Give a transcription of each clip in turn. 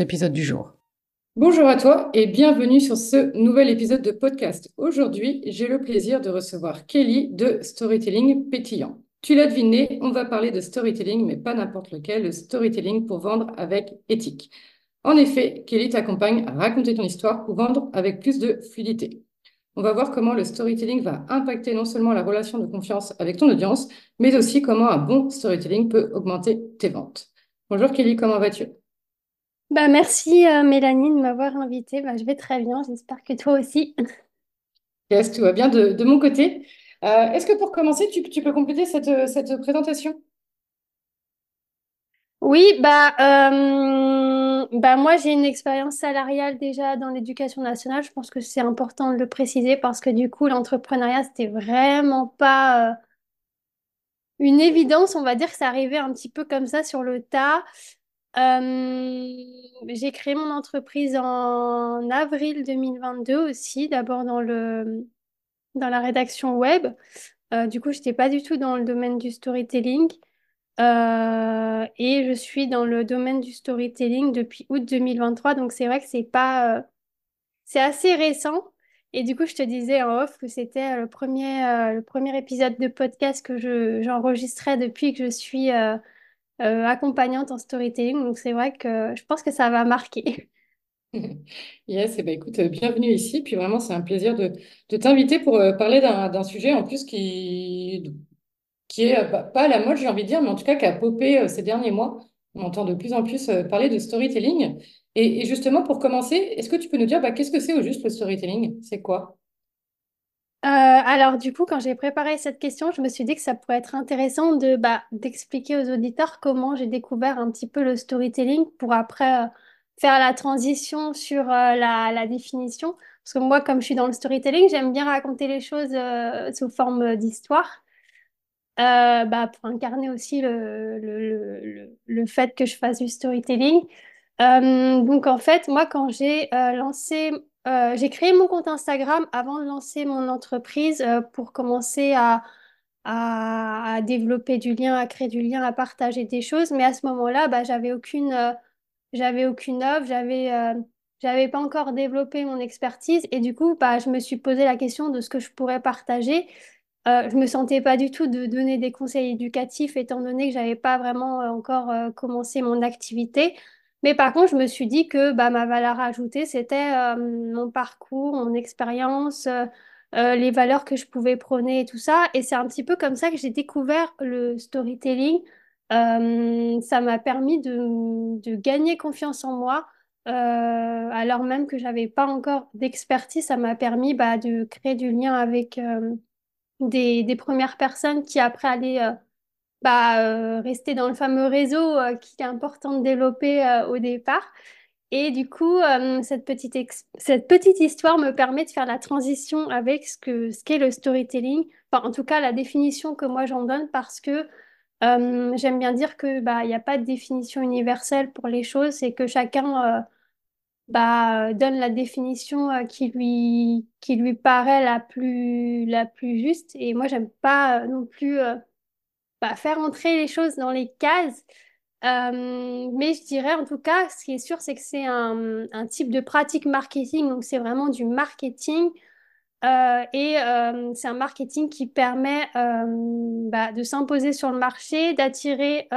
épisode du jour. Bonjour à toi et bienvenue sur ce nouvel épisode de podcast. Aujourd'hui, j'ai le plaisir de recevoir Kelly de Storytelling Pétillant. Tu l'as deviné, on va parler de storytelling, mais pas n'importe lequel, le storytelling pour vendre avec éthique. En effet, Kelly t'accompagne à raconter ton histoire pour vendre avec plus de fluidité. On va voir comment le storytelling va impacter non seulement la relation de confiance avec ton audience, mais aussi comment un bon storytelling peut augmenter tes ventes. Bonjour Kelly, comment vas-tu? Bah, merci euh, Mélanie de m'avoir invitée. Bah, je vais très bien, j'espère que toi aussi. Yes, tout va bien de, de mon côté. Euh, est-ce que pour commencer, tu, peux compléter cette, cette présentation? Oui, bah, euh, bah moi j'ai une expérience salariale déjà dans l'éducation nationale. Je pense que c'est important de le préciser parce que du coup l'entrepreneuriat c'était vraiment pas une évidence. On va dire que ça arrivait un petit peu comme ça sur le tas. J'ai créé mon entreprise en avril 2022 aussi, d'abord dans dans la rédaction web. Euh, du coup, je n'étais pas du tout dans le domaine du storytelling. Euh, et je suis dans le domaine du storytelling depuis août 2023. Donc, c'est vrai que c'est pas, euh, c'est assez récent. Et du coup, je te disais en off que c'était le premier, le premier épisode de podcast que je, j'enregistrais depuis que je suis accompagnante en storytelling. Donc, c'est vrai que je pense que ça va marquer. Yes, et eh ben, écoute, euh, bienvenue ici. Puis vraiment, c'est un plaisir de, de t'inviter pour euh, parler d'un sujet en plus qui, qui est euh, pas à la mode, j'ai envie de dire, mais en tout cas qui a popé ces derniers mois. On entend de plus en plus parler de storytelling. Et, justement, pour commencer, est-ce que tu peux nous dire bah, qu'est-ce que c'est au juste le storytelling? C'est quoi? Alors du coup, quand j'ai préparé cette question, je me suis dit que ça pourrait être intéressant de bah, d'expliquer aux auditeurs comment j'ai découvert un petit peu le storytelling pour après faire la transition sur euh, la, définition. Parce que moi, comme je suis dans le storytelling, j'aime bien raconter les choses euh, sous forme d'histoire. Euh, bah, pour incarner aussi le, le, le, fait que je fasse du storytelling. donc en fait, moi, quand j'ai lancé, j'ai créé mon compte Instagram avant de lancer mon entreprise pour commencer à, à, développer du lien, à créer du lien, à partager des choses. Mais à ce moment-là, bah, j'avais aucune j'avais aucune œuvre, j'avais euh, j'avais pas encore développé mon expertise et du coup, bah, je me suis posé la question de ce que je pourrais partager. Euh, je me sentais pas du tout de donner des conseils éducatifs étant donné que j'avais pas vraiment euh, encore euh, commencé mon activité. Mais par contre, je me suis dit que bah, ma valeur ajoutée, c'était mon parcours, mon expérience, les valeurs que je pouvais prôner et tout ça. Et c'est un petit peu comme ça que j'ai découvert le storytelling euh, ça m'a permis de, gagner confiance en moi, euh, alors même que j'avais pas encore d'expertise. Ça m'a permis bah, de créer du lien avec euh, des, premières personnes qui après allaient bah, rester dans le fameux réseau qui est important de développer au départ. Et du coup, cette petite, cette petite histoire me permet de faire la transition avec ce que ce qu'est le storytelling, enfin, en tout cas la définition que moi j'en donne parce que euh, j'aime bien dire que bah il n'y a pas de définition universelle pour les choses et que chacun euh, bah, donne la définition euh, qui lui qui lui paraît la plus la plus juste. Et moi j'aime pas non plus faire entrer les choses dans les cases. mais je dirais en tout cas, ce qui est sûr, c'est que c'est un, un type de pratique marketing, donc c'est vraiment du marketing euh, et euh, c'est un marketing qui permet euh, bah, de s'imposer sur le marché, d'attirer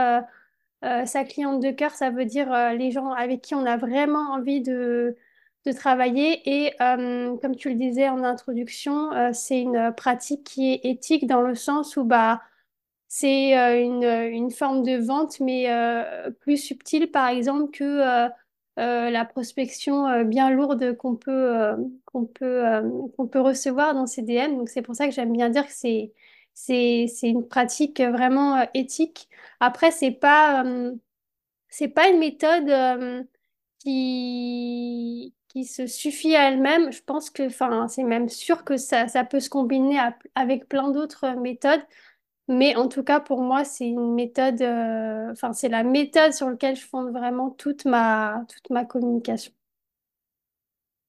sa cliente de cœur, ça veut dire les gens avec qui on a vraiment envie de, de travailler. Et comme tu le disais en introduction, c'est une pratique qui est éthique dans le sens où bah, c'est une, une, forme de vente, mais plus subtile, par exemple, que euh, la prospection euh, bien lourde qu'on peut, euh, qu'on peut, qu'on peut recevoir dans ces DM. Donc c'est pour ça que j'aime bien dire que c'est, une pratique vraiment euh, éthique. Après, c'est pas, euh, c'est pas une méthode euh, qui, qui se suffit à elle-même. Je pense que, c'est même sûr que ça, ça peut se combiner avec plein d'autres méthodes. Mais en tout cas, pour moi, c'est une méthode, euh, enfin, c'est la méthode sur laquelle je fonde vraiment toute ma, toute ma communication.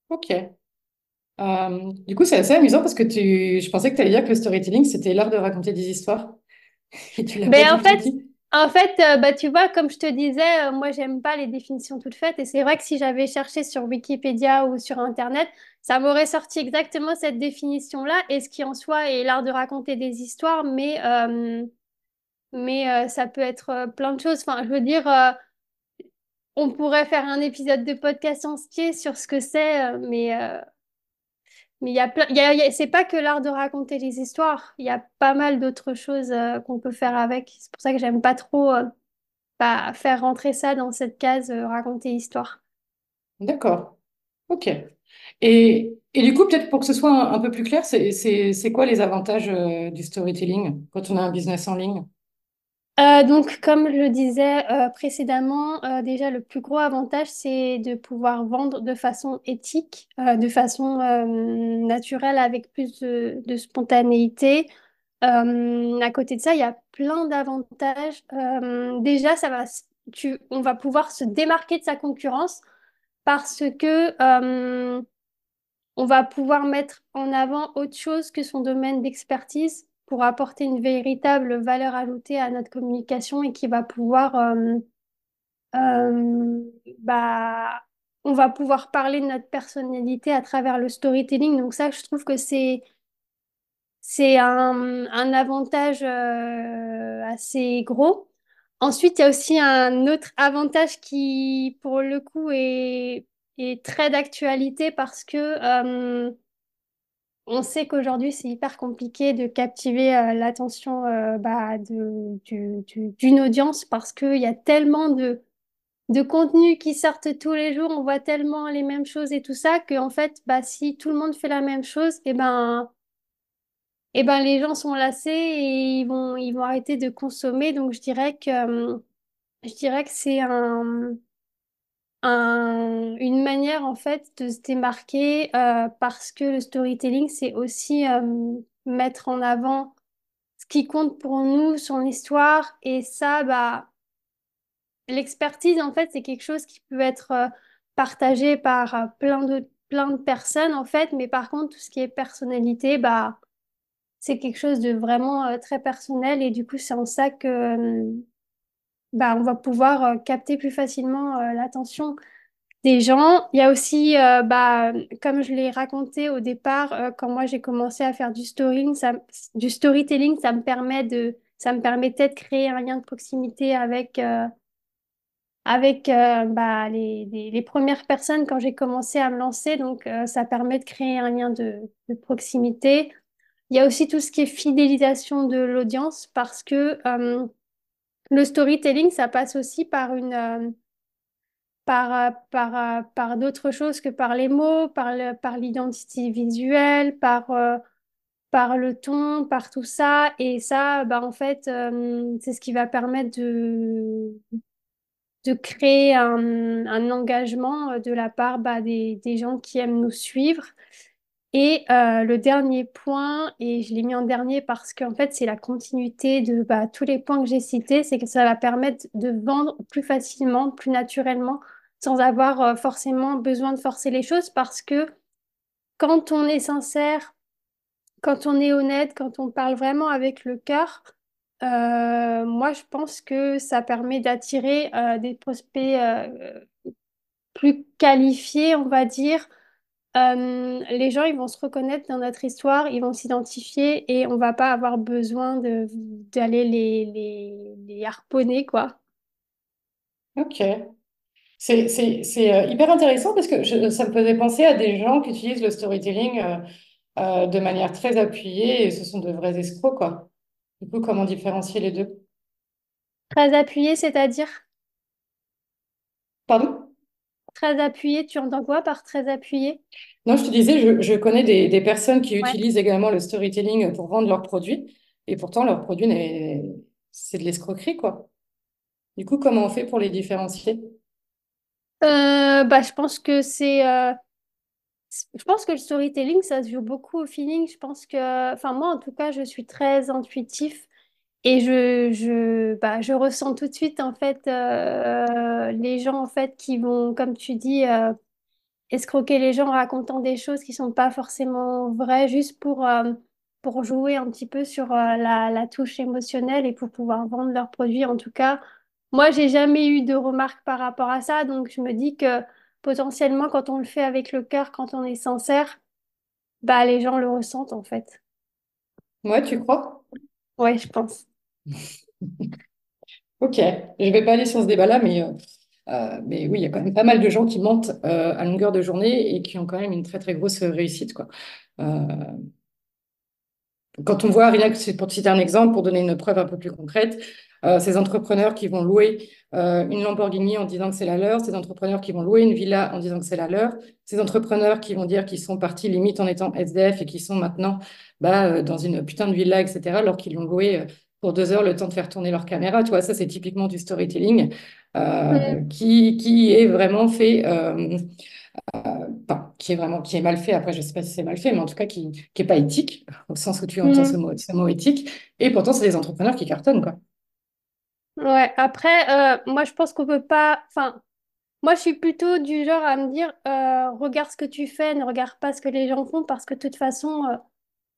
Ok. Euh, du coup, c'est assez amusant parce que tu... je pensais que tu allais dire que le storytelling, c'était l'art de raconter des histoires. Et tu l'as pas Ben, en fait, dit. en fait, euh, bah, tu vois, comme je te disais, moi, j'aime pas les définitions toutes faites. Et c'est vrai que si j'avais cherché sur Wikipédia ou sur Internet, ça m'aurait sorti exactement cette définition-là. Et ce qui en soi est l'art de raconter des histoires, mais, euh, mais euh, ça peut être euh, plein de choses. Enfin, je veux dire, on pourrait faire un épisode de podcast entier sur ce que c'est, mais mais il y a plein, y a, c'est pas que l'art de raconter les histoires. Il y a pas mal d'autres choses qu'on peut faire avec. C'est pour ça que j'aime pas trop. euh, faire rentrer ça dans cette case raconter histoire. D'accord. Ok. Et, et du coup, peut-être pour que ce soit un, peu plus clair, c'est quoi les avantages euh, du storytelling quand on a un business en ligne? Euh, donc, comme je le disais euh, précédemment, déjà le plus gros avantage, c'est de pouvoir vendre de façon éthique, de façon naturelle, avec plus de, de spontanéité. À côté de ça, il y a plein d'avantages. Déjà, ça va, tu, on va pouvoir se démarquer de sa concurrence parce que euh, on va pouvoir mettre en avant autre chose que son domaine d'expertise pour apporter une véritable valeur ajoutée à notre communication et qui va pouvoir, euh, euh, bah, on va pouvoir parler de notre personnalité à travers le storytelling. Donc ça, je trouve que c'est c'est un, un avantage assez gros. Ensuite, il y a aussi un autre avantage qui, pour le coup, est, très d'actualité parce que euh, On sait qu'aujourd'hui, c'est hyper compliqué de captiver euh, l'attention euh, bah, d'une audience parce qu'il y a tellement de, de contenus qui sortent tous les jours, on voit tellement les mêmes choses et tout ça, qu'en fait, bah, si tout le monde fait la même chose, et ben, et ben, les gens sont lassés et ils vont, ils vont arrêter de consommer. Donc, je dirais que, je dirais que c'est un, un- une manière en fait de se démarquer euh, parce que le storytelling, c'est aussi euh, mettre en avant ce qui compte pour nous, son histoire. Et ça, bah, l'expertise, en fait, c'est quelque chose qui peut être euh, partagé par plein de, plein de personnes, en fait. Mais par contre, tout ce qui est personnalité, bah, c'est quelque chose de vraiment euh, très personnel. Et du coup, c'est en ça que euh, bah, on va pouvoir euh, capter plus facilement l'attention des gens. Il y a aussi, bah, comme je l'ai raconté au départ, quand moi j'ai commencé à faire du storytelling, ça, du storytelling, ça me permet de, ça me permettait de créer un lien de proximité avec, avec bah, les, les, premières personnes quand j'ai commencé à me lancer. Donc, ça permet de créer un lien de proximité. Il y a aussi tout ce qui est fidélisation de l'audience parce que euh, le storytelling, ça passe aussi par une... euh, par, euh, par, par d'autres choses que par les mots, par le- par l'identité visuelle, par, par le ton, par tout ça. Et ça, bah, en fait, c'est ce qui va permettre de, de créer un, un engagement de la part bah, des, des gens qui aiment nous suivre. Et euh, le dernier point, et je l'ai mis en dernier parce qu'en fait, c'est la continuité de bah, tous les points que j'ai cités, c'est que ça va permettre de vendre plus facilement, plus naturellement, sans avoir euh, forcément besoin de forcer les choses parce que quand on est sincère, quand on est honnête, quand on parle vraiment avec le cœur, euh, moi, je pense que ça permet d'attirer des prospects plus qualifiés, on va dire euh, les gens, ils vont se reconnaître dans notre histoire, ils vont s'identifier et on va pas avoir besoin d'aller les, les, les harponner, quoi. Ok. C'est euh, hyper intéressant parce que je- ça me faisait penser à des gens qui utilisent le storytelling euh, euh, de manière très appuyée et ce sont de vrais escrocs, quoi. Du coup, comment différencier les deux? Très appuyé, c'est-à-dire? Pardon? Très appuyé, tu entends quoi par très appuyé? Non, je te disais, je, je connais des, des personnes qui Ouais. utilisent également le storytelling pour vendre leurs produits. et pourtant leur produit, n'est... c'est de l'escroquerie, quoi. Du coup, comment on fait pour les différencier? Euh, bah, je pense que c'est, euh, je pense que le storytelling, ça se joue beaucoup au feeling. Je pense que, enfin moi en tout cas, je suis très intuitif et je, je, bah, je ressens tout de suite en fait euh, les gens en fait qui vont, comme tu dis, euh, escroquer les gens en racontant des choses qui sont pas forcément vraies, juste pour euh, pour jouer un petit peu sur la, la touche émotionnelle et pour pouvoir vendre leurs produits. En tout cas, moi, j'ai jamais eu de remarques par rapport à ça, donc je me dis que potentiellement, quand on le fait avec le cœur, quand on est sincère, bah les gens le ressentent en fait. Ouais, tu crois? Ouais, je pense. Ok, je vais pas aller sur ce débat-là, mais, euh, euh, mais oui, il y a quand même pas mal de gens qui mentent euh, à longueur de journée et qui ont quand même une très très grosse réussite, quoi. Quand on voit, rien que c'est pour te citer un exemple, pour donner une preuve un peu plus concrète, ces entrepreneurs qui vont louer une Lamborghini en disant que c'est la leur, ces entrepreneurs qui vont louer une villa en disant que c'est la leur, ces entrepreneurs qui vont dire qu'ils sont partis limite en étant SDF et qui sont maintenant bah, dans une putain de villa, etc., alors qu'ils l'ont loué pour deux heures le temps de faire tourner leur caméra. Tu vois, ça, c'est typiquement du storytelling euh, Mm. qui, qui est vraiment fait. euh, enfin, qui est vraiment qui est mal fait. Après, je sais pas si c'est mal fait, mais en tout cas qui qui est pas éthique au sens où tu entends ce Mm. mot, ce mot éthique. Et pourtant, c'est des entrepreneurs qui cartonnent, quoi. Ouais, après, euh, moi je pense qu'on peut pas. Enfin, moi je suis plutôt du genre à me dire euh, regarde ce que tu fais, ne regarde pas ce que les gens font, parce que de toute façon, euh,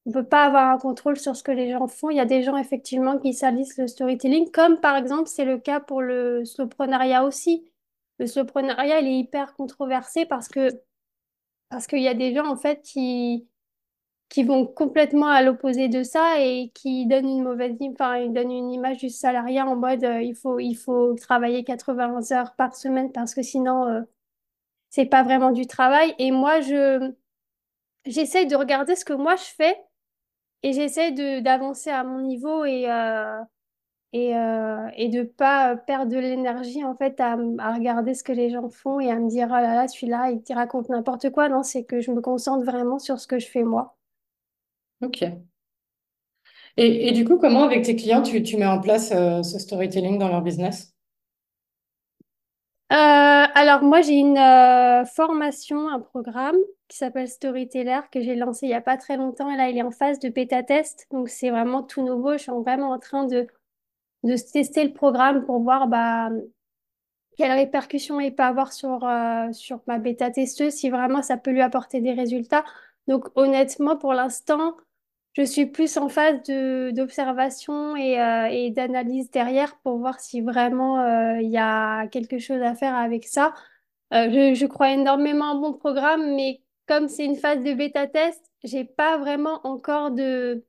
on peut pas avoir un contrôle sur ce que les gens font. Il y a des gens effectivement qui salissent le storytelling, comme par exemple c'est le cas pour le slowpreneuriat aussi. Le slowpreneuriat, il est hyper controversé parce que parce qu'il y a des gens en fait qui qui vont complètement à l'opposé de ça et qui donnent une mauvaise, enfin, ils donnent une image du salariat en mode euh, il faut, il faut travailler 80 heures par semaine parce que sinon euh, c'est pas vraiment du travail. Et moi, je j'essaye de regarder ce que moi je fais et j'essaye de d'avancer à mon niveau et euh, et, euh, et de pas perdre de l'énergie en fait à, à regarder ce que les gens font et à me dire oh là là celui-là il te raconte n'importe quoi. Non, c'est que je me concentre vraiment sur ce que je fais moi. Ok. Et, et du coup, comment avec tes clients tu, tu mets en place euh, ce storytelling dans leur business? Euh, alors moi j'ai une euh, formation, un programme qui s'appelle Storyteller que j'ai lancé il y a pas très longtemps et là il est en phase de bêta test donc c'est vraiment tout nouveau. Je suis vraiment en train de, de tester le programme pour voir bah, quelles répercussions il peut avoir sur, euh, sur ma bêta testeuse, si vraiment ça peut lui apporter des résultats. Donc honnêtement, pour l'instant, je suis plus en phase d'observation et, euh, et d'analyse derrière pour voir si vraiment euh, il y a quelque chose à faire avec ça. Euh, je, je crois énormément à un bon programme, mais comme c'est une phase de bêta test, j'ai pas vraiment encore de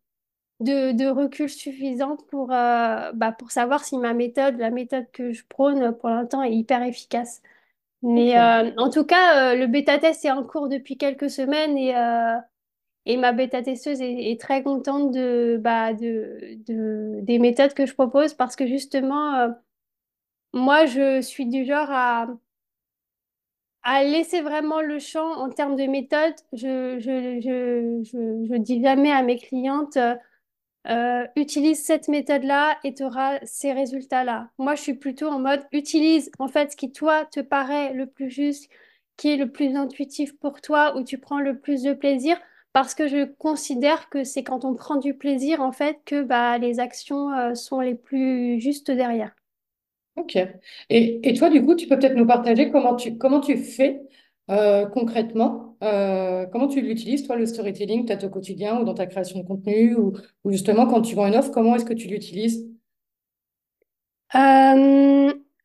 de, de recul suffisant pour, bah, pour savoir si ma méthode, la méthode que je prône pour l'instant est hyper efficace. Mais en tout cas, le bêta-test est en cours depuis quelques semaines et, et ma bêta-testeuse est, très contente bah, de, de- des méthodes que je propose parce que justement, euh, moi, je suis du genre à, laisser vraiment le champ en termes de méthode. Je, je dis jamais à mes clientes. euh, Euh, utilise cette méthode-là et tu auras ces résultats-là. Moi, je suis plutôt en mode utilise en fait ce qui toi te paraît le plus juste, qui est le plus intuitif pour toi, où tu prends le plus de plaisir, parce que je considère que c'est quand on prend du plaisir en fait que bah, les actions euh, sont les plus justes derrière. Ok. Et, et toi, du coup, tu peux peut-être nous partager comment tu, comment tu fais euh, concrètement, euh, comment tu l'utilises, toi, le storytelling, peut-être au quotidien ou dans ta création de contenu, ou, ou justement quand tu vends une offre, comment est-ce que tu l'utilises?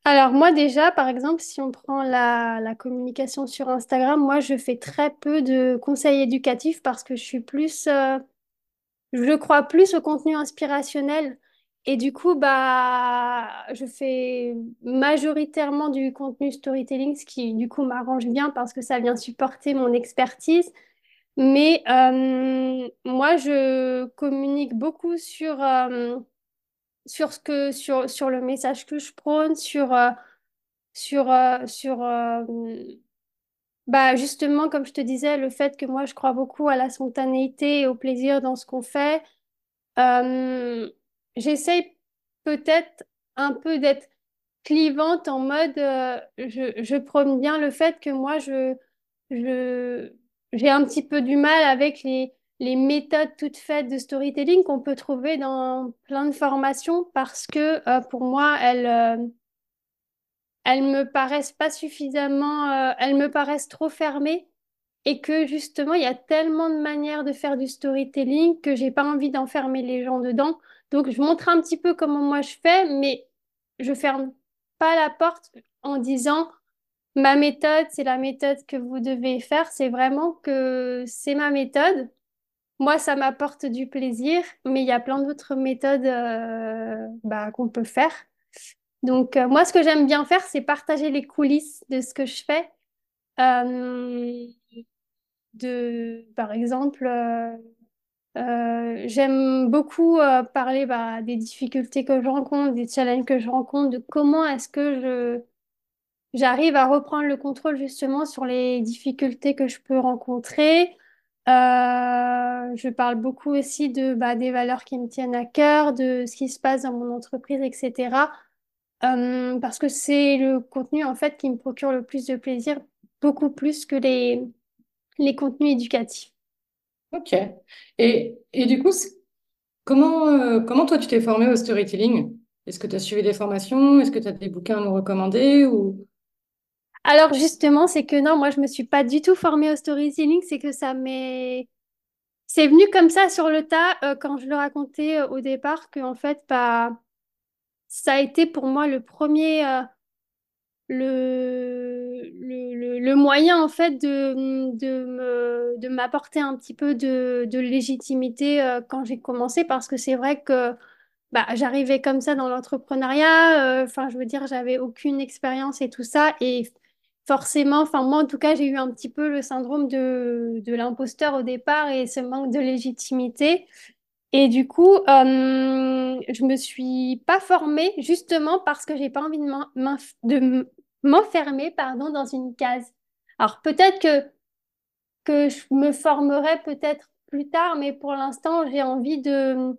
Alors moi déjà, par exemple, si on prend la, la communication sur Instagram, moi je fais très peu de conseils éducatifs parce que je suis plus euh, Je crois plus au contenu inspirationnel et du coup, bah, je fais majoritairement du contenu storytelling, ce qui du coup m'arrange bien parce que ça vient supporter mon expertise. Mais euh, moi, je communique beaucoup sur, euh, sur ce que, sur, sur le message que je prône, sur, euh, sur, euh, sur euh, bah, justement, comme je te disais, le fait que moi, je crois beaucoup à la spontanéité et au plaisir dans ce qu'on fait. Euh, j'essaye peut-être un peu d'être clivante en mode je, je prône bien le fait que moi je j'ai un petit peu du mal avec les, les méthodes toutes faites de storytelling qu'on peut trouver dans plein de formations parce que euh, pour moi elles euh, elles me paraissent pas suffisamment elles me paraissent trop fermées et que justement, il y a tellement de manières de faire du storytelling que j'ai pas envie d'enfermer les gens dedans. Donc, je montre un petit peu comment moi je fais, mais je ferme pas la porte en disant ma méthode, c'est la méthode que vous devez faire. C'est vraiment que c'est ma méthode. Moi, ça m'apporte du plaisir, mais il y a plein d'autres méthodes euh, bah, qu'on peut faire. Donc, euh, moi, ce que j'aime bien faire, c'est partager les coulisses de ce que je fais. Euh, de, par exemple, j'aime beaucoup parler bah, des difficultés que je rencontre, des challenges que je rencontre, de comment est-ce que je j'arrive à reprendre le contrôle justement sur les difficultés que je peux rencontrer. Je parle beaucoup aussi de bah, des valeurs qui me tiennent à cœur, de ce qui se passe dans mon entreprise, etc. parce que c'est le contenu en fait qui me procure le plus de plaisir, beaucoup plus que les les contenus éducatifs. Ok. Et, et du coup, comment, euh, comment toi tu t'es formé au storytelling? Est-ce que tu as suivi des formations? Est-ce que tu as des bouquins à nous recommander? Ou... Alors justement, c'est que non, moi je me suis pas du tout formée au storytelling, c'est que ça m'est c'est venu comme ça sur le tas euh, quand je le racontais euh, au départ que en fait bah ça a été pour moi le premier le, le, moyen en fait de, de, m'apporter un petit peu de, légitimité euh, quand j'ai commencé. Parce que c'est vrai que bah, j'arrivais comme ça dans l'entrepreneuriat, euh, enfin je veux dire j'avais aucune expérience et tout ça. Et forcément, enfin moi en tout cas j'ai eu un petit peu le syndrome de, l'imposteur au départ et ce manque de légitimité. Et du coup, euh, je me suis pas formée justement parce que j'ai pas envie de m'enfermer pardon, dans une case. Alors peut-être que, que je me formerai peut-être plus tard, mais pour l'instant, j'ai envie de,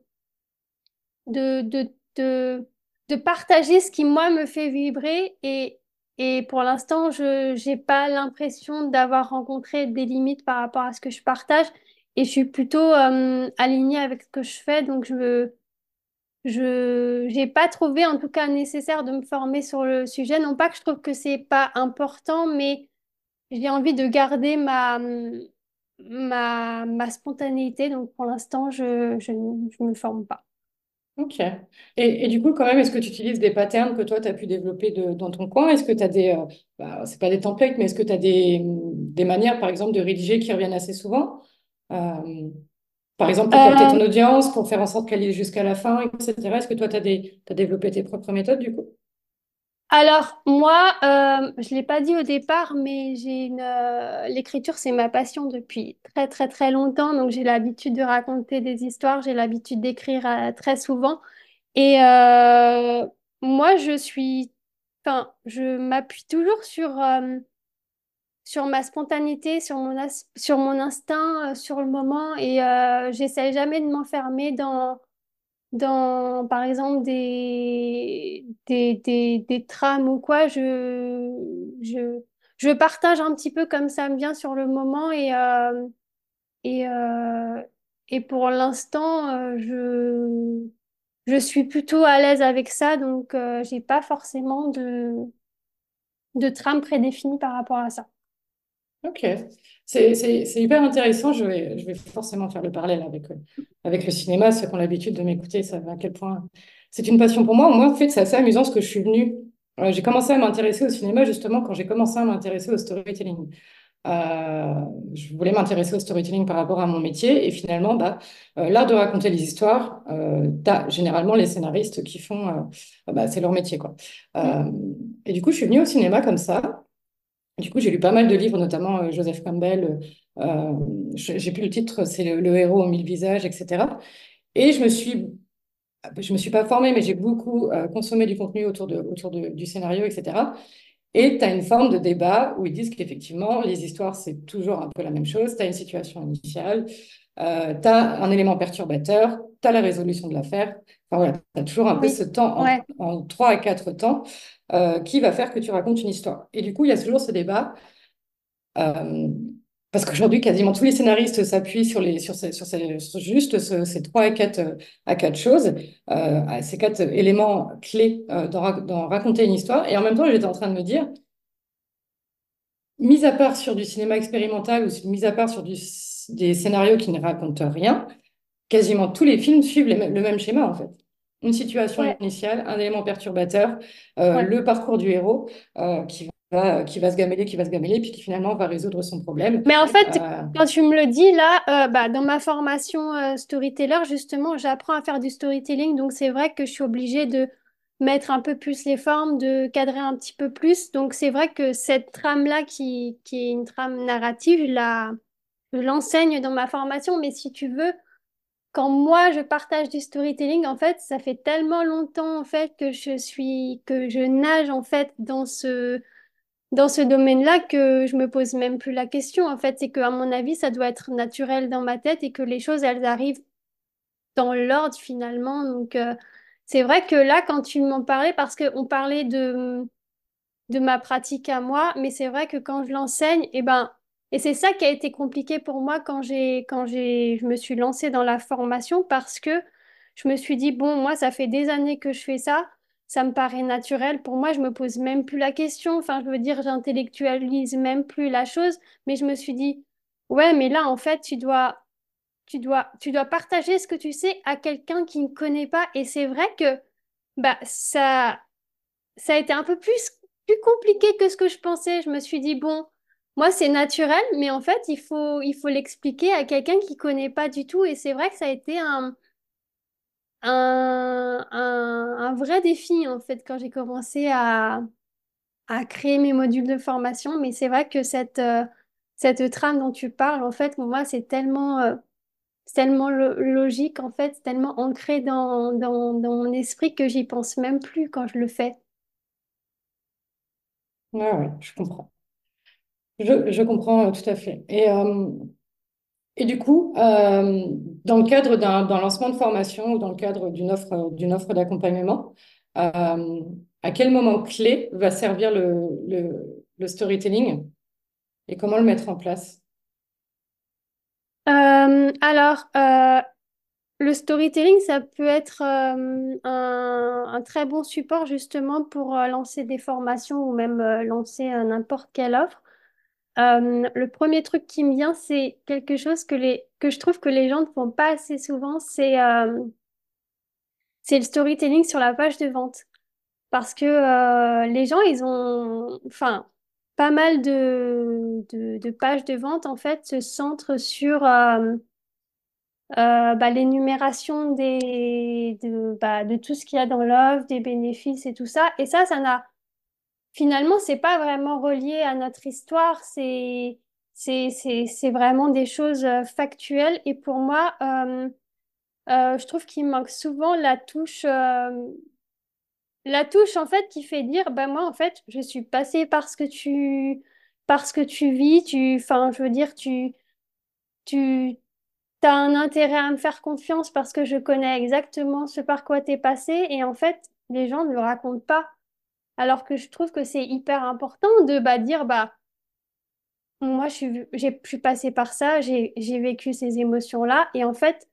de, de, de, de, partager ce qui, moi, me fait vibrer. Et, et pour l'instant, je n'ai pas l'impression d'avoir rencontré des limites par rapport à ce que je partage. Et je suis plutôt euh, alignée avec ce que je fais, donc je je n'ai pas trouvé en tout cas nécessaire de me former sur le sujet. Non pas que je trouve que c'est pas important, mais j'ai envie de garder ma, ma, ma spontanéité. Donc pour l'instant, je, je ne me forme pas. Ok. Et, et, du coup, quand même, est-ce que tu utilises des patterns que toi, tu as pu développer de, dans ton coin? Est-ce que tu as des, euh, bah, c'est pas des templates, mais est-ce que tu as des, des manières, par exemple, de rédiger qui reviennent assez souvent? Euh, par exemple, pour capter ton euh, audience, pour faire en sorte qu'elle ait jusqu'à la fin, etc. Est-ce que toi, tu as, des, as développé tes propres méthodes du coup? Alors, moi, euh, je ne l'ai pas dit au départ, mais j'ai une, l'écriture, c'est ma passion depuis très, très, très longtemps. Donc, j'ai l'habitude de raconter des histoires, j'ai l'habitude d'écrire très souvent. Et moi, je suis, enfin, je m'appuie toujours sur sur ma spontanéité, sur mon, sur mon instinct, euh, sur le moment. Et euh, j'essaie jamais de m'enfermer dans, dans, par exemple, des, des, des, trames ou quoi. Je, je, je partage un petit peu comme ça me vient sur le moment. Et, euh, et, euh, et pour l'instant, euh, je, je suis plutôt à l'aise avec ça. Donc, j'ai pas forcément de, de trame prédéfinie par rapport à ça. Ok, c'est hyper intéressant. Je vais, je vais forcément faire le parallèle avec, euh, avec le cinéma. Ceux qui ont l'habitude de m'écouter savent à quel point c'est une passion pour moi. Moi, en fait, c'est assez amusant ce que je suis venue. Euh, j'ai commencé à m'intéresser au cinéma justement quand j'ai commencé à m'intéresser au storytelling. Euh, je voulais m'intéresser au storytelling par rapport à mon métier et finalement, bah, l'art de raconter les histoires, tu as généralement les scénaristes qui font, bah, c'est leur métier quoi. et du coup, je suis venue au cinéma comme ça. Du coup, j'ai lu pas mal de livres, notamment euh, Joseph Campbell. Euh, j'ai plus le titre, c'est le, héros aux mille visages, etc. Et je me suis, je me suis pas formée, mais j'ai beaucoup euh, consommé du contenu autour, de, autour de, du scénario, etc. Et tu as une forme de débat où ils disent qu'effectivement, les histoires, c'est toujours un peu la même chose. Tu as une situation initiale, tu as un élément perturbateur, tu as la résolution de l'affaire. Enfin voilà, tu as toujours un peu ce temps en, en 3 à 4 temps euh, qui va faire que tu racontes une histoire. Et du coup, il y a toujours ce débat. Euh, parce qu'aujourd'hui, quasiment tous les scénaristes s'appuient sur, les, sur, ces, sur, ces, juste ces trois à quatre, à quatre choses, euh, ces quatre éléments clés euh, dans, raconter une histoire. Et en même temps, j'étais en train de me dire, mis à part sur du cinéma expérimental ou mis à part sur du, des scénarios qui ne racontent rien, quasiment tous les films suivent le même schéma, en fait. Une situation initiale, un élément perturbateur, euh, le parcours du héros qui qui va se gameler, qui va se gameler, puis qui finalement va résoudre son problème. Mais en fait, euh, quand tu me le dis là, euh, bah, dans ma formation euh, storyteller, justement, j'apprends à faire du storytelling, donc c'est vrai que je suis obligée de mettre un peu plus les formes, de cadrer un petit peu plus. Donc c'est vrai que cette trame-là, qui, qui est une trame narrative, je l'enseigne dans ma formation, mais si tu veux, quand moi je partage du storytelling, en fait, ça fait tellement longtemps en fait que je suis, que je nage en fait dans ce dans ce domaine-là que je me pose même plus la question. En fait, c'est que à mon avis, ça doit être naturel dans ma tête et que les choses, elles arrivent dans l'ordre finalement. Donc, euh, c'est vrai que là, quand tu m'en parlais, parce qu'on parlait de, de ma pratique à moi, mais c'est vrai que quand je l'enseigne, eh ben, et c'est ça qui a été compliqué pour moi quand j'ai, quand j'ai, je me suis lancée dans la formation parce que je me suis dit, bon, moi, ça fait des années que je fais ça ça me paraît naturel. Pour moi, je me pose même plus la question. Enfin, je veux dire, j'intellectualise même plus la chose. Mais je me suis dit, ouais, mais là, en fait, tu dois, tu dois, tu dois partager ce que tu sais à quelqu'un qui ne connaît pas. Et c'est vrai que, bah, ça, ça a été un peu plus, plus compliqué que ce que je pensais. Je me suis dit, bon, moi, c'est naturel, mais en fait, il faut, il faut l'expliquer à quelqu'un qui connaît pas du tout. Et c'est vrai que ça a été un, un, un, vrai défi en fait quand j'ai commencé à, à créer mes modules de formation. Mais c'est vrai que cette, euh, cette trame dont tu parles, en fait, pour moi, c'est tellement, euh, tellement logique, en fait, tellement ancré dans, dans, dans mon esprit que j'y pense même plus quand je le fais. Ouais, ouais, je comprends. Je, comprends euh, tout à fait. Et et du coup, euh, dans le cadre d'un lancement de formation ou dans le cadre d'une offre, d'une offre d'accompagnement, euh, à quel moment clé va servir le, storytelling et comment le mettre en place? Euh, Alors, le storytelling, ça peut être un, très bon support justement pour lancer des formations ou même lancer n'importe quelle offre. Euh, le premier truc qui me vient, c'est quelque chose que, je trouve que les gens ne font pas assez souvent, c'est euh, le storytelling sur la page de vente. Parce que euh, les gens, ils ont, enfin, pas mal de, pages de vente, en fait, se centrent sur bah, l'énumération bah, de tout ce qu'il y a dans l'offre, des bénéfices et tout ça. Et ça, ça n'a finalement, c'est pas vraiment relié à notre histoire, c'est c'est vraiment des choses euh, factuelles. Et pour moi, euh, euh, je trouve qu'il manque souvent la touche, la touche en fait qui fait dire, bah moi en fait, je suis passée parce que tu, parce que tu vis, tu, enfin, je veux dire, tu, tu, as un intérêt à me faire confiance parce que je connais exactement ce par quoi tu es passé. Et en fait, les gens ne le racontent pas. Alors que je trouve que c'est hyper important de bah, dire, bah, moi, je suis, passée par ça, j'ai, j'ai vécu ces émotions-là. Et en fait,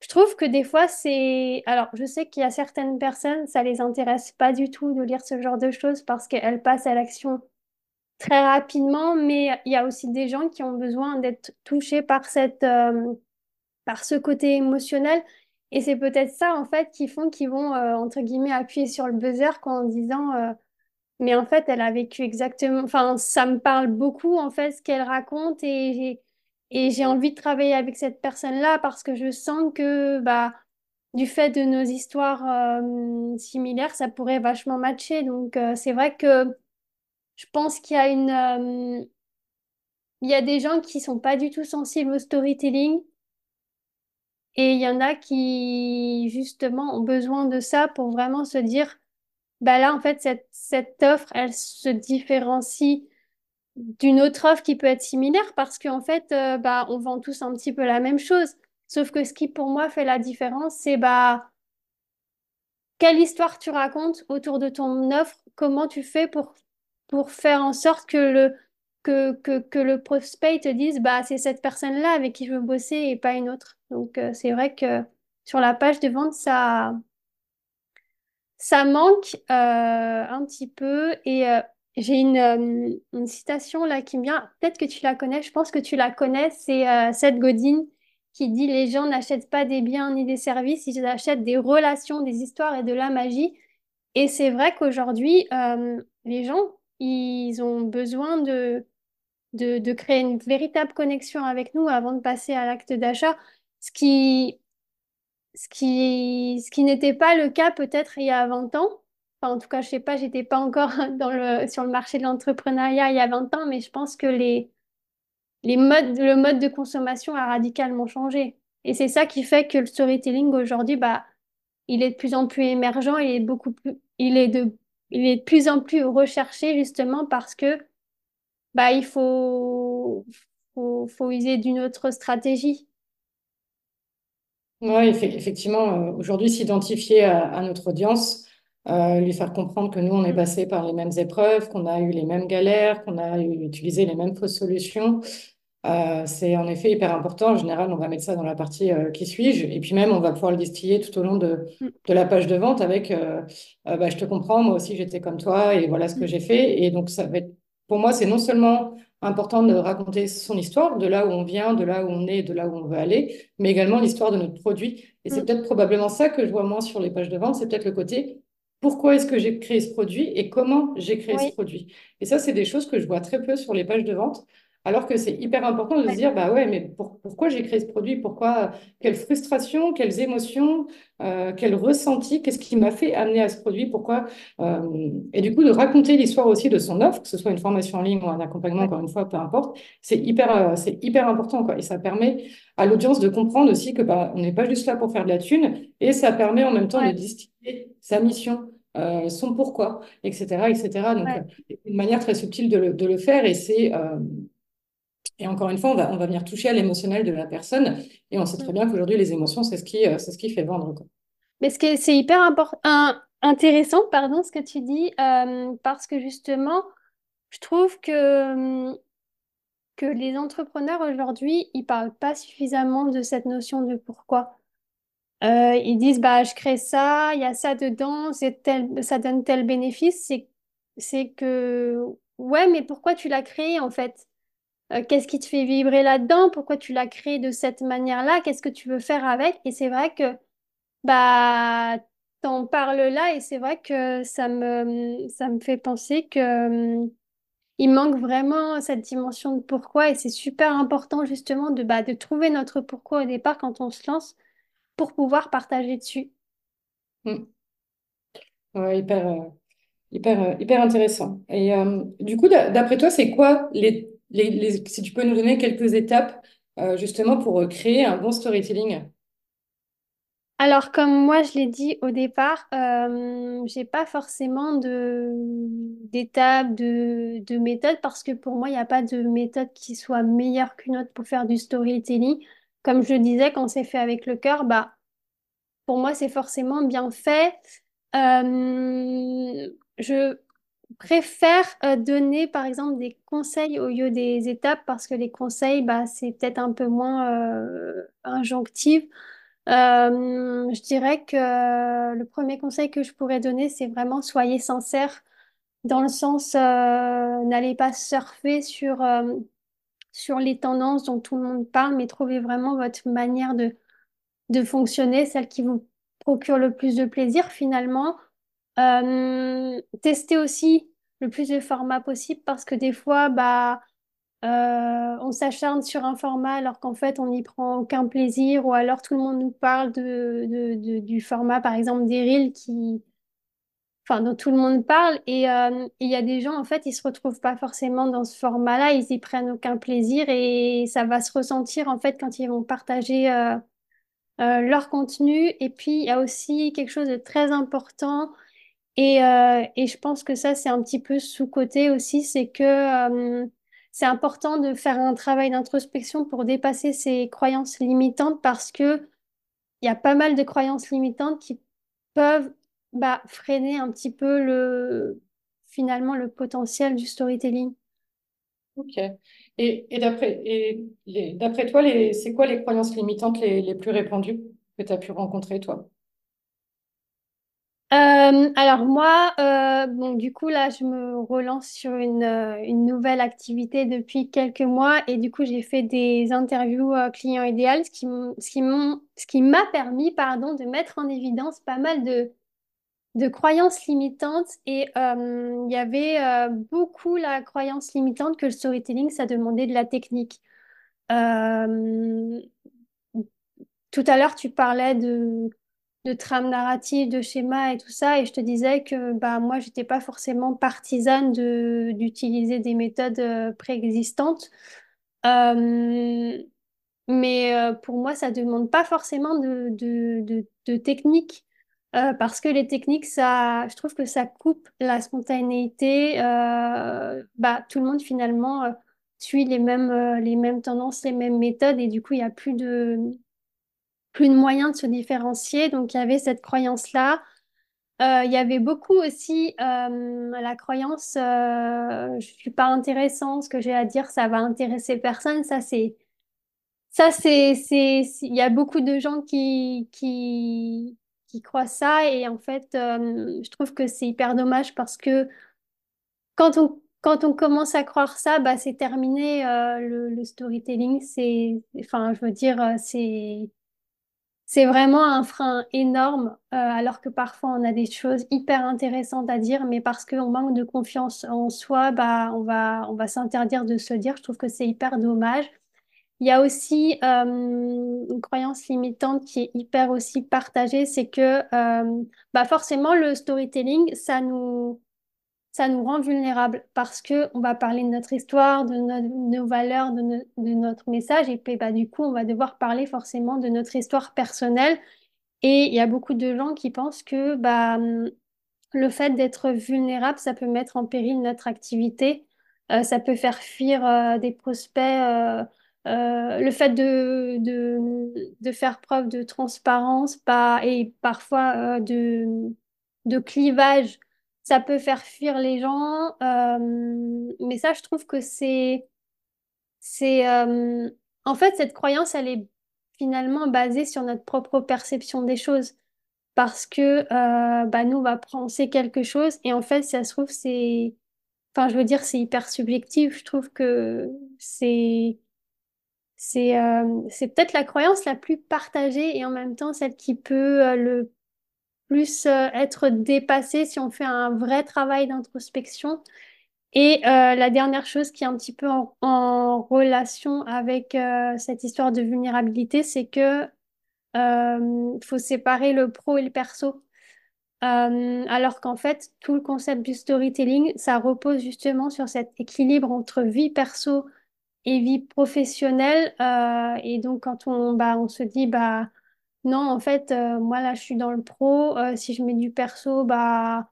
je trouve que des fois, c'est... Alors, je sais qu'il y a certaines personnes, ça les intéresse pas du tout de lire ce genre de choses parce qu'elles passent à l'action très rapidement, mais il y a aussi des gens qui ont besoin d'être touchés par cette, euh, par ce côté émotionnel et c'est peut-être ça, en fait, qui font qu'ils vont, euh, entre guillemets, appuyer sur le buzzer en disant, euh, mais en fait, elle a vécu exactement, enfin, ça me parle beaucoup, en fait, ce qu'elle raconte et et j'ai envie de travailler avec cette personne-là parce que je sens que, bah, du fait de nos histoires euh, similaires, ça pourrait vachement matcher. Donc, c'est vrai que je pense qu'il y a une, il y a des gens qui sont pas du tout sensibles au storytelling et il y en a qui, justement, ont besoin de ça pour vraiment se dire, bah là, en fait, cette, offre, elle se différencie d'une autre offre qui peut être similaire parce qu'en fait, euh, bah, on vend tous un petit peu la même chose. Sauf que ce qui pour moi fait la différence, c'est bah quelle histoire tu racontes autour de ton offre, comment tu fais pour, pour faire en sorte que le, que, que, que le prospect te dise, bah, c'est cette personne-là avec qui je veux bosser et pas une autre? Donc, euh, c'est vrai que sur la page de vente, ça, manque euh, un petit peu. Et euh, j'ai une, citation là qui me vient, peut-être que tu la connais, je pense que tu la connais, c'est Seth Godin qui dit les gens n'achètent pas des biens ni des services, ils achètent des relations, des histoires et de la magie. Et c'est vrai qu'aujourd'hui, les gens, ils ont besoin de, de créer une véritable connexion avec nous avant de passer à l'acte d'achat, ce qui ce qui, ce qui n'était pas le cas peut-être il y a 20 ans. Enfin, en tout cas, je sais pas, j'étais pas encore dans le, sur le marché de l'entrepreneuriat il y a 20 ans, mais je pense que les, les modes, le mode de consommation a radicalement changé. Et c'est ça qui fait que le storytelling aujourd'hui, bah, il est de plus en plus émergent, il est beaucoup plus, il est de, il est de plus en plus recherché justement parce que bah, il faut, faut, faut user d'une autre stratégie. Oui, effectivement, euh, aujourd'hui, s'identifier à, notre audience, euh, lui faire comprendre que nous, on est Mm. passé par les mêmes épreuves, qu'on a eu les mêmes galères, qu'on a eu- utilisé les mêmes fausses solutions, euh, c'est en effet hyper important. En général, on va mettre ça dans la partie euh, qui suis-je, et puis même, on va pouvoir le distiller tout au long de, Mm. de la page de vente avec bah, je te comprends, moi aussi j'étais comme toi, et voilà ce que Mm. j'ai fait. Et donc, ça va être, pour moi, c'est non seulement important de raconter son histoire, de là où on vient, de là où on est, de là où on veut aller, mais également l'histoire de notre produit. Et c'est Mm. peut-être probablement ça que je vois moins sur les pages de vente, c'est peut-être le côté pourquoi est-ce que j'ai créé ce produit et comment j'ai créé ce produit? Et ça, c'est des choses que je vois très peu sur les pages de vente. Alors que c'est hyper important de se dire, bah ouais, mais pour- pourquoi j'ai créé ce produit? Pourquoi, quelle frustration, quelles émotions, euh, quel ressenti, qu'est-ce qui m'a fait amener à ce produit? Pourquoi? euh, et du coup, de raconter l'histoire aussi de son offre, que ce soit une formation en ligne ou un accompagnement, encore une fois, peu importe, c'est hyper, euh, c'est hyper important, quoi. Et ça permet à l'audience de comprendre aussi que bah, on n'est pas juste là pour faire de la thune, et ça permet en même temps de distiller sa mission. euh, son pourquoi, etc., etc. Donc, ouais. une manière très subtile de le, de le faire, et c'est, euh, et encore une fois, on va, on va venir toucher à l'émotionnel de la personne. Et on sait très bien qu'aujourd'hui, les émotions, c'est ce qui, euh, ce qui fait vendre, quoi. Mais ce c'est hyper important, intéressant, pardon, ce que tu dis, euh, parce que justement, je trouve que, que les entrepreneurs aujourd'hui, ils parlent pas suffisamment de cette notion de pourquoi. Euh, ils disent, bah, je crée ça, il y a ça dedans, tel, ça donne tel bénéfice. C'est que, ouais, mais pourquoi tu l'as créé en fait? Euh, qu'est-ce qui te fait vibrer là-dedans? Pourquoi tu l'as créé de cette manière-là? Qu'est-ce que tu veux faire avec? Et c'est vrai que, bah, t'en parles là et c'est vrai que ça me, ça me fait penser que, hum, il manque vraiment cette dimension de pourquoi et c'est super important justement de, bah, de trouver notre pourquoi au départ quand on se lance pour pouvoir partager dessus. Mm. Ouais, hyper, euh, hyper, euh, hyper intéressant. Et du coup, d'a- d'après toi, c'est quoi les, si tu peux nous donner quelques étapes euh, justement pour euh, créer un bon storytelling? Alors, comme moi je l'ai dit au départ, euh, j'ai pas forcément d'étapes, de, de méthode, parce que pour moi, il n'y a pas de méthode qui soit meilleure qu'une autre pour faire du storytelling. Comme je le disais, quand c'est fait avec le cœur, bah, pour moi, c'est forcément bien fait. Euh, je préfère euh, donner, par exemple, des conseils au lieu des étapes, parce que les conseils, bah, c'est peut-être un peu moins euh, injonctif. Euh, je dirais que le premier conseil que je pourrais donner, c'est vraiment soyez sincère, dans le sens, euh, n'allez pas surfer sur, sur les tendances dont tout le monde parle, mais trouvez vraiment votre manière de, de fonctionner, celle qui vous procure le plus de plaisir finalement. Euh, testez aussi le plus de formats possible parce que des fois, bah, euh, on s'acharne sur un format alors qu'en fait, on n'y prend aucun plaisir ou alors tout le monde nous parle de, de- du format, par exemple, des reels qui, enfin, dont tout le monde parle et euh, il y a des gens, en fait, ils se retrouvent pas forcément dans ce format-là, ils y prennent aucun plaisir et ça va se ressentir, en fait, quand ils vont partager leur contenu. Et puis, il y a aussi quelque chose de très important et, euh, et je pense que ça, c'est un petit peu sous-coté aussi, c'est que... euh, c'est important de faire un travail d'introspection pour dépasser ces croyances limitantes parce que il y a pas mal de croyances limitantes qui peuvent bah, freiner un petit peu le, finalement le potentiel du storytelling. Ok. Et, d'après toi, c'est quoi les croyances limitantes les, les plus répandues que tu as pu rencontrer, toi? Euh, alors moi, euh, bon, du coup là, je me relance sur une, euh, une nouvelle activité depuis quelques mois et du coup j'ai fait des interviews clients idéal, ce qui, m'a permis, pardon, de mettre en évidence pas mal de, de croyances limitantes et il y avait beaucoup la croyance limitante que le storytelling, ça demandait de la technique. Tout à l'heure, tu parlais de, de trame narrative, de schéma et tout ça, et je te disais que bah, moi, j'étais pas forcément partisane de, d'utiliser des méthodes euh, préexistantes. Euh, mais euh, pour moi, ça demande pas forcément de, de, de, de parce que les techniques, ça, je trouve que ça coupe la spontanéité. bah, tout le monde finalement suit les mêmes, les mêmes tendances, les mêmes méthodes, et du coup, il n'y a plus de, plus de moyens de se différencier. Donc, il y avait cette croyance-là. Euh, il y avait beaucoup aussi euh, la croyance euh, je suis pas intéressant, ce que j'ai à dire, ça va intéresser personne. Ça, c'est ça, c'est, il y a beaucoup de gens qui, qui, qui croient ça et en fait, je trouve que c'est hyper dommage parce que quand on, quand on commence à croire ça, bah, c'est terminé, le, storytelling, c'est, enfin, je veux dire, c'est, c'est vraiment un frein énorme, euh, alors que parfois on a des choses hyper intéressantes à dire, mais parce qu'on manque de confiance en soi, bah, on va, on va s'interdire de se dire. Je trouve que c'est hyper dommage. Il y a aussi euh, une croyance limitante qui est hyper aussi partagée, c'est que euh, bah forcément le storytelling, ça nous, ça nous rend vulnérables parce que on va parler de notre histoire, de no- nos valeurs, de, no- de notre message, et puis bah, du coup on va devoir parler forcément de notre histoire personnelle. Et il y a beaucoup de gens qui pensent que bah, le fait d'être vulnérable, ça peut mettre en péril notre activité, Euh, ça peut faire fuir euh, des prospects. euh, le fait de, de, de faire preuve de transparence pas, et parfois de, de clivage, ça peut faire fuir les gens. Euh, mais ça, je trouve que c'est, c'est, euh, en fait, cette croyance, elle est finalement basée sur notre propre perception des choses parce que euh, bah, nous, on va penser quelque chose et en fait, si ça se trouve, c'est... Enfin, je veux dire, c'est hyper subjectif. Je trouve que c'est c'est c'est peut-être la croyance la plus partagée et en même temps celle qui peut le plus euh, être dépassée si on fait un vrai travail d'introspection. Et euh, la dernière chose qui est un petit peu en, relation avec euh, cette histoire de vulnérabilité, c'est que faut séparer le pro et le perso. Alors qu'en fait, tout le concept du storytelling, ça repose justement sur cet équilibre entre vie perso et vie professionnelle. Et donc, quand on, bah, on se dit, bah, non, en fait, euh, moi là, je suis dans le pro. euh, si je mets du perso, bah,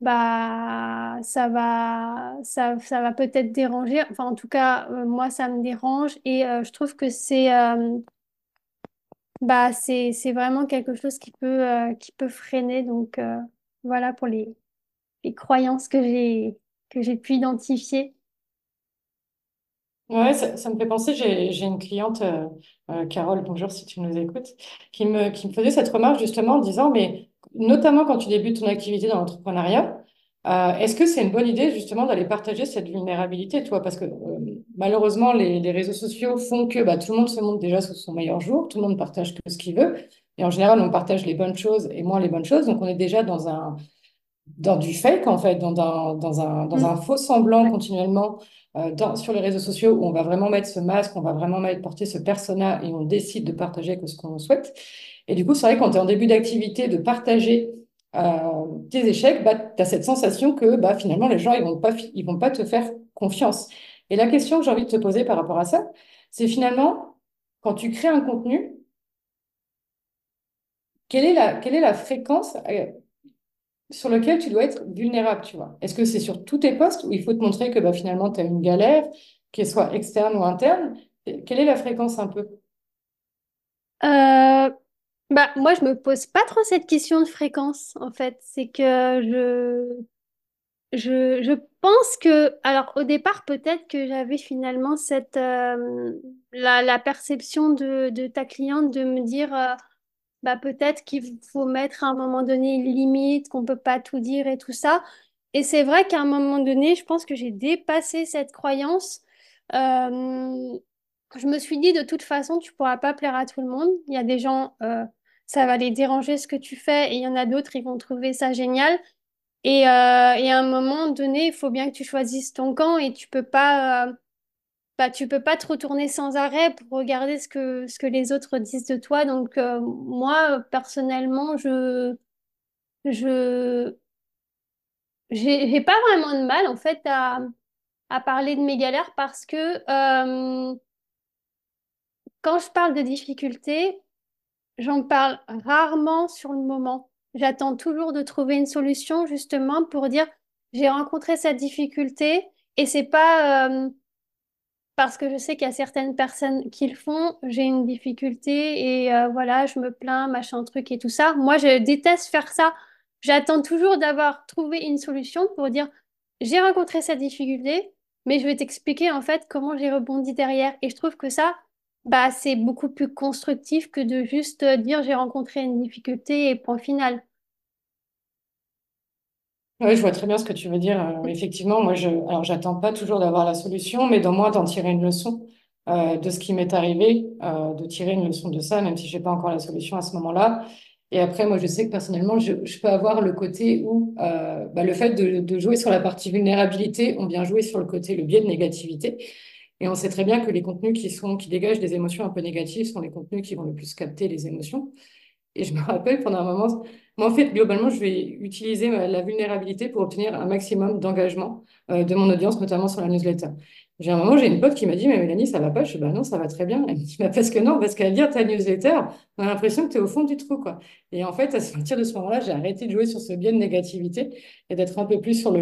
bah, ça va, ça, ça va peut-être déranger. Enfin, en tout cas, euh, moi, ça me dérange. Et je trouve que c'est bah, c'est, c'est vraiment quelque chose qui peut, qui peut freiner. Donc, voilà pour les, les croyances que j'ai, que j'ai pu identifier. Ouais, ça, ça me fait penser, j'ai, j'ai une cliente, euh, Carole, bonjour si tu nous écoutes, qui me, qui me faisait cette remarque justement en disant, mais notamment quand tu débutes ton activité dans l'entrepreneuriat, euh, est-ce que c'est une bonne idée justement d'aller partager cette vulnérabilité, toi? Parce que euh, malheureusement, les, les réseaux sociaux font que bah, tout le monde se montre déjà sous son meilleur jour, tout le monde partage que ce qu'il veut, et en général, on partage les bonnes choses et moins les bonnes choses, donc on est déjà dans un dans du fake, en fait, dans, un dans un, dans Mm. un faux semblant continuellement euh, sur les réseaux sociaux où on va vraiment mettre ce masque, on va vraiment mettre, porter ce persona et on décide de partager que ce qu'on souhaite. Et du coup, c'est vrai, quand tu es en début d'activité, de partager euh, tes échecs, bah, tu as cette sensation que bah, finalement, les gens, ils vont pas, vont pas te faire confiance. Et la question que j'ai envie de te poser par rapport à ça, c'est finalement, quand tu crées un contenu, quelle est la, quelle est la fréquence euh, sur lequel tu dois être vulnérable, tu vois. Est-ce que c'est sur tous tes postes où il faut te montrer que bah, finalement tu as une galère, qu'elle soit externe ou interne? Quelle est la fréquence un peu? Euh, bah, moi, je me pose pas trop cette question de fréquence, en fait. C'est que je, je, je pense que, alors au départ, peut-être que j'avais finalement cette, euh, la, perception de, de ta cliente de me dire, euh, bah, peut-être qu'il faut mettre à un moment donné une limite, qu'on peut pas tout dire et tout ça. Et c'est vrai qu'à un moment donné, je pense que j'ai dépassé cette croyance. Euh, je me suis dit, de toute façon, tu pourras pas plaire à tout le monde. Il y a des gens, euh, ça va les déranger ce que tu fais, et il y en a d'autres, ils vont trouver ça génial. Et, euh, et à un moment donné, il faut bien que tu choisisses ton camp et tu peux pas, bah, tu peux pas te retourner sans arrêt pour regarder ce que, ce que les autres disent de toi. Donc, euh, moi, personnellement, je, je, j'ai pas vraiment de mal, en fait, à, à parler de mes galères parce que euh, quand je parle de difficultés, j'en parle rarement sur le moment. J'attends toujours de trouver une solution justement pour dire j'ai rencontré cette difficulté et c'est pas euh, parce que je sais qu'il y a certaines personnes qui le font, j'ai une difficulté et euh, voilà, je me plains, machin truc et tout ça. Moi, je déteste faire ça. J'attends toujours d'avoir trouvé une solution pour dire j'ai rencontré cette difficulté, mais je vais t'expliquer en fait comment j'ai rebondi derrière. Et je trouve que ça, bah, c'est beaucoup plus constructif que de juste euh, dire j'ai rencontré une difficulté et point final. Oui, je vois très bien ce que tu veux dire. Euh, effectivement, moi, je, alors, j'attends pas toujours d'avoir la solution, mais dans moi, d'en tirer une leçon euh, de ce qui m'est arrivé, euh, de tirer une leçon de ça, même si j'ai pas encore la solution à ce moment-là. Et après, moi, je sais que personnellement, je, je peux avoir le côté où bah, le fait de, de jouer sur la partie vulnérabilité, on vient jouer sur le côté, le biais de négativité. Et on sait très bien que les contenus qui sont, qui dégagent des émotions un peu négatives sont les contenus qui vont le plus capter les émotions. Et je me rappelle pendant un moment, moi en fait, globalement, je vais utiliser la vulnérabilité pour obtenir un maximum d'engagement euh, de mon audience, notamment sur la newsletter. J'ai un moment, j'ai une pote qui m'a dit, mais Mélanie, ça va pas? Je dis, bah non, ça va très bien. Elle me dit, bah parce que non, parce qu'à lire ta newsletter, on a l'impression que tu es au fond du trou, quoi. Et en fait, à partir de ce moment-là, j'ai arrêté de jouer sur ce biais de négativité et d'être un peu plus sur le,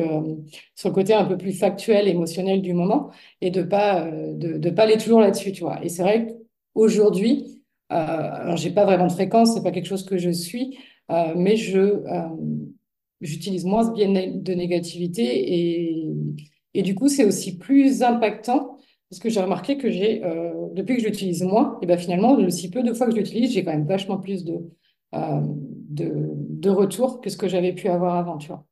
sur le côté un peu plus factuel, émotionnel du moment et de pas, euh, de, de pas aller toujours là-dessus, tu vois. Et c'est vrai qu'aujourd'hui, euh, alors, j'ai pas vraiment de fréquence, c'est pas quelque chose que je suis, euh, mais je euh, j'utilise moins ce biais de négativité et, et du coup, c'est aussi plus impactant parce que j'ai remarqué que j'ai, euh, depuis que je l'utilise moins, et ben finalement, le si peu de fois que je l'utilise, j'ai quand même vachement plus de, de, de retours que ce que j'avais pu avoir avant, tu vois.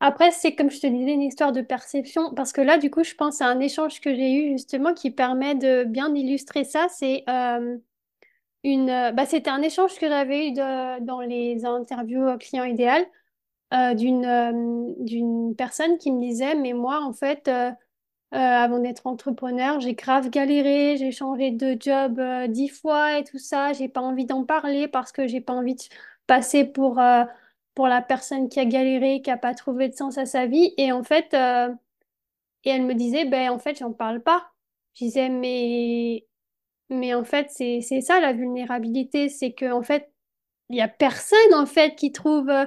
Après, c'est comme je te disais, une histoire de perception, parce que là, du coup, je pense à un échange que j'ai eu justement qui permet de bien illustrer ça. C'est une, euh, bah, c'était un échange que j'avais eu dans les interviews euh, client idéal euh, d'une d'une personne qui me disait, mais moi, en fait, avant d'être entrepreneur, j'ai grave galéré, j'ai changé de job dix fois et tout ça. J'ai pas envie d'en parler parce que j'ai pas envie de passer pour, pour la personne qui a galéré, qui a pas trouvé de sens à sa vie. Et en fait, et elle me disait, ben en fait, j'en parle pas. Je disais, mais, mais en fait, c'est, ça la vulnérabilité, c'est que en fait, il y a personne en fait qui trouve, euh,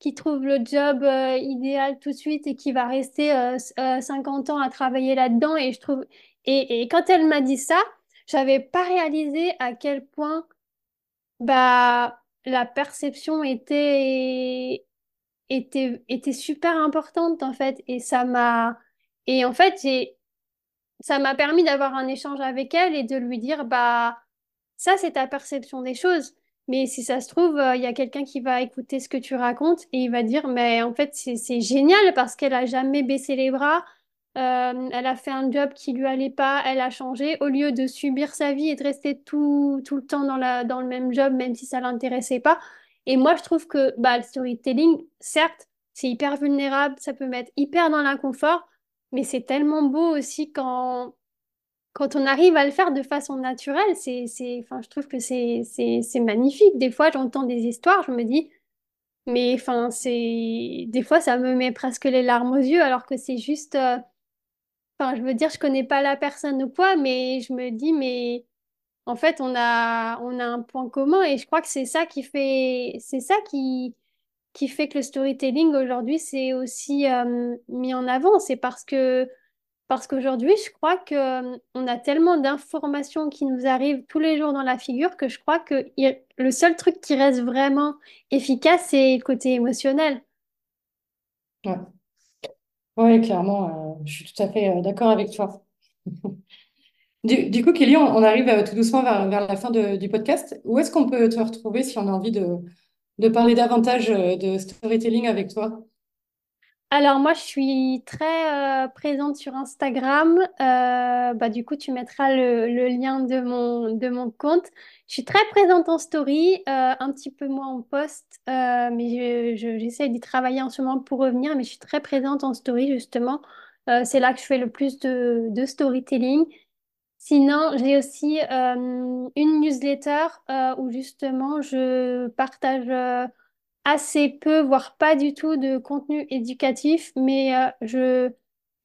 qui trouve le job euh, idéal tout de suite et qui va rester euh, s- euh, 50 ans à travailler là-dedans. Et je trouve, et, et quand elle m'a dit ça, j'avais pas réalisé à quel point bah la perception était était était super importante en fait. Et ça m'a et en fait j'ai ça m'a permis d'avoir un échange avec elle et de lui dire, bah, ça, c'est ta perception des choses. Mais si ça se trouve, euh, il y a quelqu'un qui va écouter ce que tu racontes et il va dire, mais en fait, c'est, génial parce qu'elle a jamais baissé les bras. Euh, elle a fait un job qui lui allait pas, elle a changé. Au lieu de subir sa vie et de rester tout, tout le temps dans la, dans le même job, même si ça l'intéressait pas. Et moi, je trouve que bah, le storytelling, certes, c'est hyper vulnérable, ça peut mettre hyper dans l'inconfort, mais c'est tellement beau aussi quand, on arrive à le faire de façon naturelle. C'est, enfin, je trouve que c'est, magnifique. Des fois, j'entends des histoires, je me dis, mais enfin, c'est, des fois, ça me met presque les larmes aux yeux, alors que c'est juste, euh, je veux dire, je connais pas la personne ou quoi, mais je me dis, mais en fait, on a, on a un point commun et je crois que c'est ça qui fait, c'est ça qui, qui fait que le storytelling aujourd'hui, c'est aussi euh, mis en avant. C'est parce que Parce qu'aujourd'hui, je crois que on a tellement d'informations qui nous arrivent tous les jours dans la figure que je crois que le seul truc qui reste vraiment efficace, c'est le côté émotionnel. Ouais, ouais, clairement, euh, je suis tout à fait euh, d'accord avec toi. Du, coup, Kelly, on, arrive euh, tout doucement vers, vers la fin du podcast. Où est-ce qu'on peut te retrouver si on a envie de, de parler davantage euh, de storytelling avec toi? Alors moi, je suis très euh, présente sur Instagram. Euh, bah, du coup, tu mettras le, lien de mon, de mon compte. Je suis très présente en story, un petit peu moins en post, mais je, je- j'essaie d'y travailler en ce moment pour revenir. Mais je suis très présente en story, justement. C'est là que je fais le plus de, de storytelling. Sinon, j'ai aussi euh, une newsletter euh, où justement je partage euh, assez peu, voire pas du tout de contenu éducatif, mais je,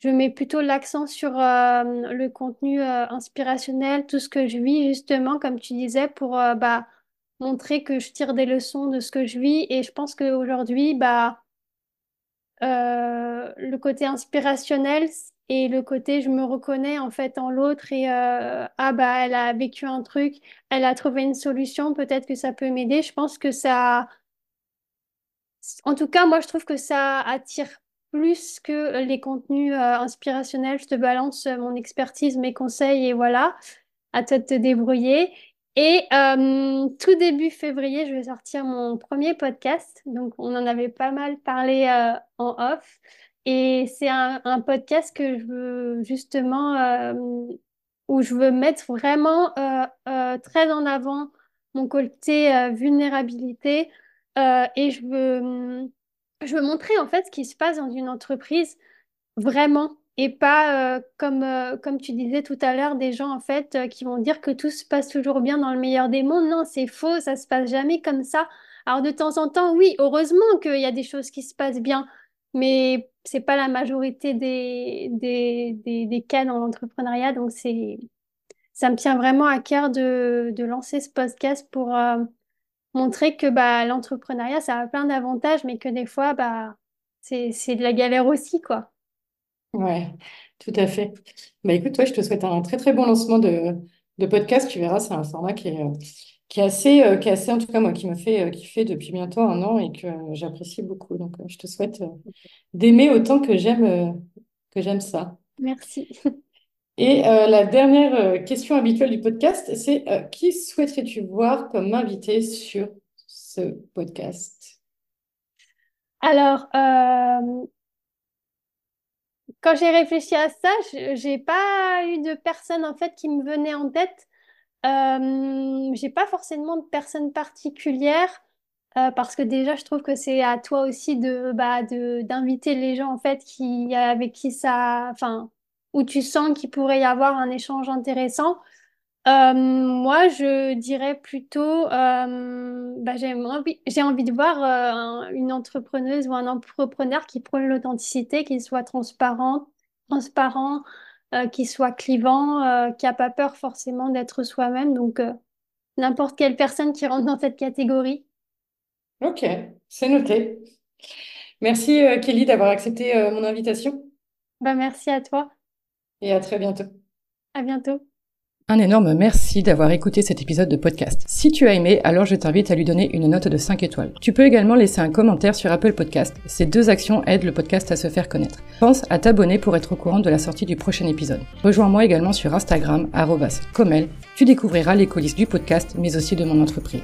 mets plutôt l'accent sur le contenu inspirationnel, tout ce que je vis justement, comme tu disais, pour bah, montrer que je tire des leçons de ce que je vis. Et je pense qu'aujourd'hui, bah, le côté inspirationnel et le côté je me reconnais en fait en l'autre et euh, ah bah elle a vécu un truc, elle a trouvé une solution, peut-être que ça peut m'aider. Je pense que ça, en tout cas moi je trouve que ça attire plus que les contenus euh, inspirationnels. Je te balance euh, mon expertise, mes conseils et voilà, à toi de te débrouiller. Et euh, tout début février, je vais sortir mon premier podcast. Donc, on en avait pas mal parlé euh, en off. Et c'est un, podcast que je veux justement, euh, où je veux mettre vraiment très en avant mon côté vulnérabilité. Et je veux, je veux montrer en fait ce qui se passe dans une entreprise Vraiment. Et pas, euh, comme, euh, comme tu disais tout à l'heure, des gens en fait euh, qui vont dire que tout se passe toujours bien dans le meilleur des mondes. Non, c'est faux, ça se passe jamais comme ça. Alors de temps en temps, oui, heureusement qu'il y a des choses qui se passent bien, mais c'est pas la majorité des, des, des, des cas dans l'entrepreneuriat. Donc c'est, ça me tient vraiment à cœur de, de lancer ce podcast pour montrer que bah, l'entrepreneuriat, ça a plein d'avantages, mais que des fois, bah, c'est, c'est de la galère aussi, quoi. Ouais, tout à fait. Bah écoute, toi, je te souhaite un très très bon lancement de, de podcast. Tu verras, c'est un format qui est, euh, qui est assez, euh, qui est assez, en tout cas moi, qui me fait euh, kiffer depuis bientôt un an et que euh, j'apprécie beaucoup. Donc, euh, je te souhaite euh, d'aimer autant que j'aime euh, que j'aime ça. Merci. Et euh, la dernière euh, question habituelle du podcast, c'est euh, qui souhaiterais-tu voir comme invité sur ce podcast? Alors, euh, quand j'ai réfléchi à ça, je- j'ai pas eu de personne en fait qui me venait en tête. Euh, j'ai pas forcément de personne particulière euh, parce que déjà je trouve que c'est à toi aussi de bah d'inviter les gens en fait qui avec qui ça, enfin où tu sens qu'il pourrait y avoir un échange intéressant. Euh, moi, je dirais plutôt, euh, bah, j'ai envie, j'ai envie de voir euh, un- une entrepreneuse ou un entrepreneur qui prône l'authenticité, qui soit transparent, transparent, euh, qui soit clivant, euh, qui a pas peur forcément d'être soi-même. Donc, euh, n'importe quelle personne qui rentre dans cette catégorie. Ok, c'est noté. Merci euh, Kelly d'avoir accepté euh, mon invitation Bah, merci à toi. et à très bientôt. À bientôt. Un énorme merci d'avoir écouté cet épisode de podcast. Si tu as aimé, alors je t'invite à lui donner une note de 5 étoiles. Tu peux également laisser un commentaire sur Apple Podcast. Ces deux actions aident le podcast à se faire connaître. Pense à t'abonner pour être au courant de la sortie du prochain épisode. Rejoins-moi également sur Instagram, arrobas, comel. Tu découvriras les coulisses du podcast, mais aussi de mon entreprise.